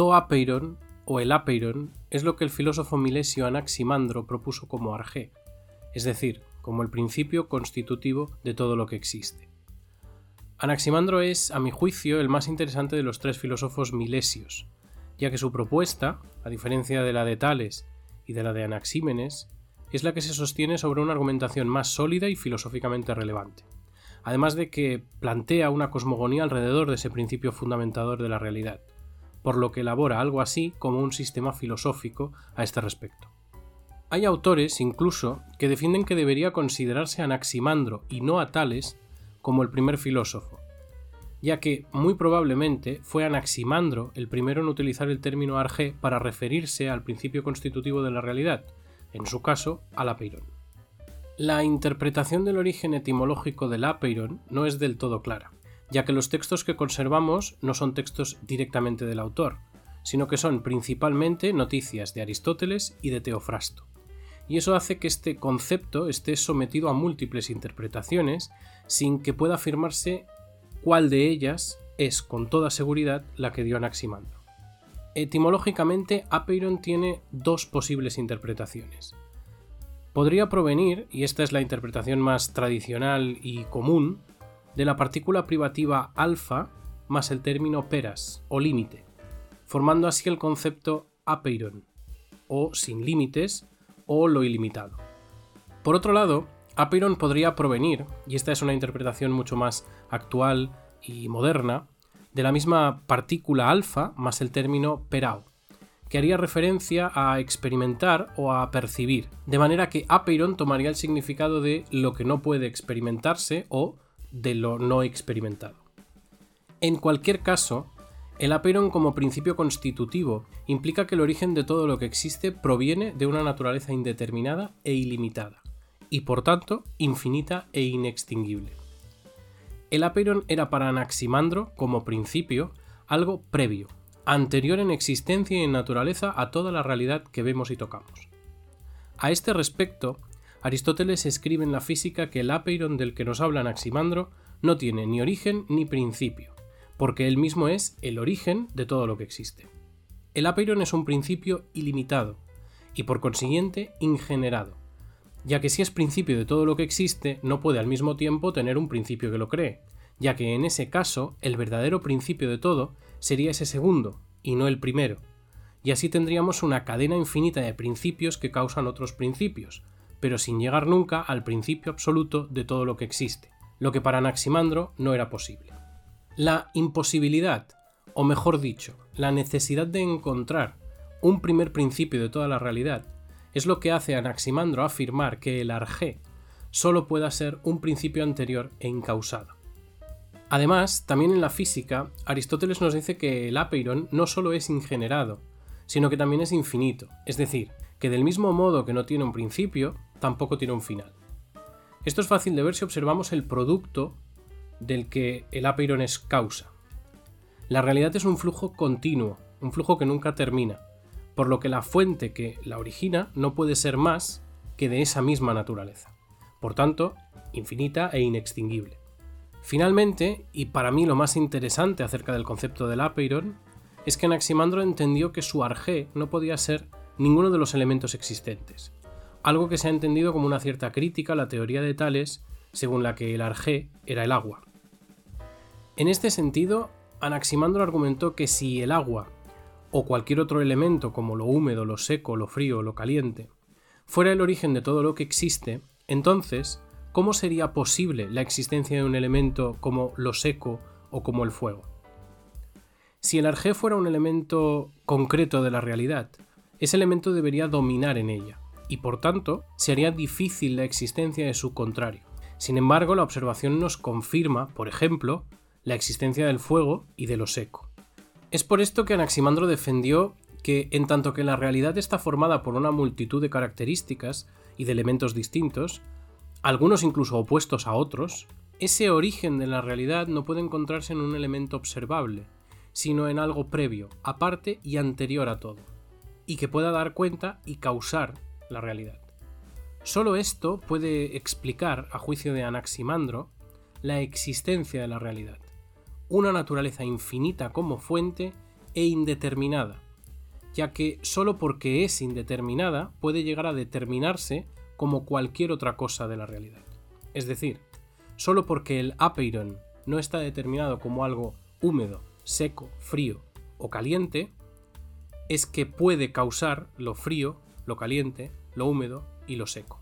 To apeiron o el apeiron es lo que el filósofo milesio Anaximandro propuso como arjé, es decir, como el principio constitutivo de todo lo que existe. Anaximandro es, a mi juicio, el más interesante de los tres filósofos milesios, ya que su propuesta, a diferencia de la de Tales y de la de Anaxímenes, es la que se sostiene sobre una argumentación más sólida y filosóficamente relevante, además de que plantea una cosmogonía alrededor de ese principio fundamentador de la realidad, por lo que elabora algo así como un sistema filosófico a este respecto. Hay autores, incluso, que defienden que debería considerarse Anaximandro y no a Tales como el primer filósofo, ya que muy probablemente fue Anaximandro el primero en utilizar el término arge para referirse al principio constitutivo de la realidad, en su caso al apeiron. La interpretación del origen etimológico del apeiron no es del todo clara, ya que los textos que conservamos no son textos directamente del autor, sino que son principalmente noticias de Aristóteles y de Teofrasto. Y eso hace que este concepto esté sometido a múltiples interpretaciones sin que pueda afirmarse cuál de ellas es con toda seguridad la que dio Anaximandro. Etimológicamente, apeiron tiene dos posibles interpretaciones. Podría provenir, y esta es la interpretación más tradicional y común, de la partícula privativa alfa más el término peras o límite, formando así el concepto apeiron, o sin límites, o lo ilimitado. Por otro lado, apeiron podría provenir, y esta es una interpretación mucho más actual y moderna, de la misma partícula alfa más el término perao, que haría referencia a experimentar o a percibir, de manera que apeiron tomaría el significado de lo que no puede experimentarse o de lo no experimentado. En cualquier caso, el apeiron como principio constitutivo implica que el origen de todo lo que existe proviene de una naturaleza indeterminada e ilimitada, y por tanto infinita e inextinguible. El apeiron era para Anaximandro, como principio, algo previo, anterior en existencia y en naturaleza a toda la realidad que vemos y tocamos. A este respecto, Aristóteles escribe en la física que el apeiron del que nos habla Anaximandro no tiene ni origen ni principio, porque él mismo es el origen de todo lo que existe. El apeiron es un principio ilimitado y por consiguiente ingenerado, ya que si es principio de todo lo que existe, no puede al mismo tiempo tener un principio que lo cree, ya que en ese caso el verdadero principio de todo sería ese segundo, y no el primero, y así tendríamos una cadena infinita de principios que causan otros principios, pero sin llegar nunca al principio absoluto de todo lo que existe, lo que para Anaximandro no era posible. La imposibilidad, o mejor dicho, la necesidad de encontrar un primer principio de toda la realidad, es lo que hace a Anaximandro afirmar que el arjé solo pueda ser un principio anterior e incausado. Además, también en la física, Aristóteles nos dice que el apeiron no solo es ingenerado, sino que también es infinito, es decir, que del mismo modo que no tiene un principio, tampoco tiene un final. Esto es fácil de ver si observamos el producto del que el apeiron es causa. La realidad es un flujo continuo, un flujo que nunca termina, por lo que la fuente que la origina no puede ser más que de esa misma naturaleza, por tanto, infinita e inextinguible. Finalmente, y para mí lo más interesante acerca del concepto del apeiron, es que Anaximandro entendió que su arjé no podía ser ninguno de los elementos existentes, algo que se ha entendido como una cierta crítica a la teoría de Tales, según la que el arjé era el agua. En este sentido, Anaximandro argumentó que si el agua o cualquier otro elemento como lo húmedo, lo seco, lo frío lo caliente, fuera el origen de todo lo que existe, entonces, ¿cómo sería posible la existencia de un elemento como lo seco o como el fuego? Si el arjé fuera un elemento concreto de la realidad, ese elemento debería dominar en ella, y por tanto se haría difícil la existencia de su contrario. Sin embargo, la observación nos confirma, por ejemplo, la existencia del fuego y de lo seco. Es por esto que Anaximandro defendió que, en tanto que la realidad está formada por una multitud de características y de elementos distintos, algunos incluso opuestos a otros, ese origen de la realidad no puede encontrarse en un elemento observable, sino en algo previo, aparte y anterior a todo, y que pueda dar cuenta y causar la realidad. Solo esto puede explicar, a juicio de Anaximandro, la existencia de la realidad una naturaleza infinita como fuente e indeterminada, ya que solo porque es indeterminada puede llegar a determinarse como cualquier otra cosa de la realidad. Es decir, solo porque el apeiron no está determinado como algo húmedo, seco, frío o caliente, es que puede causar lo frío, lo caliente, lo húmedo y lo seco.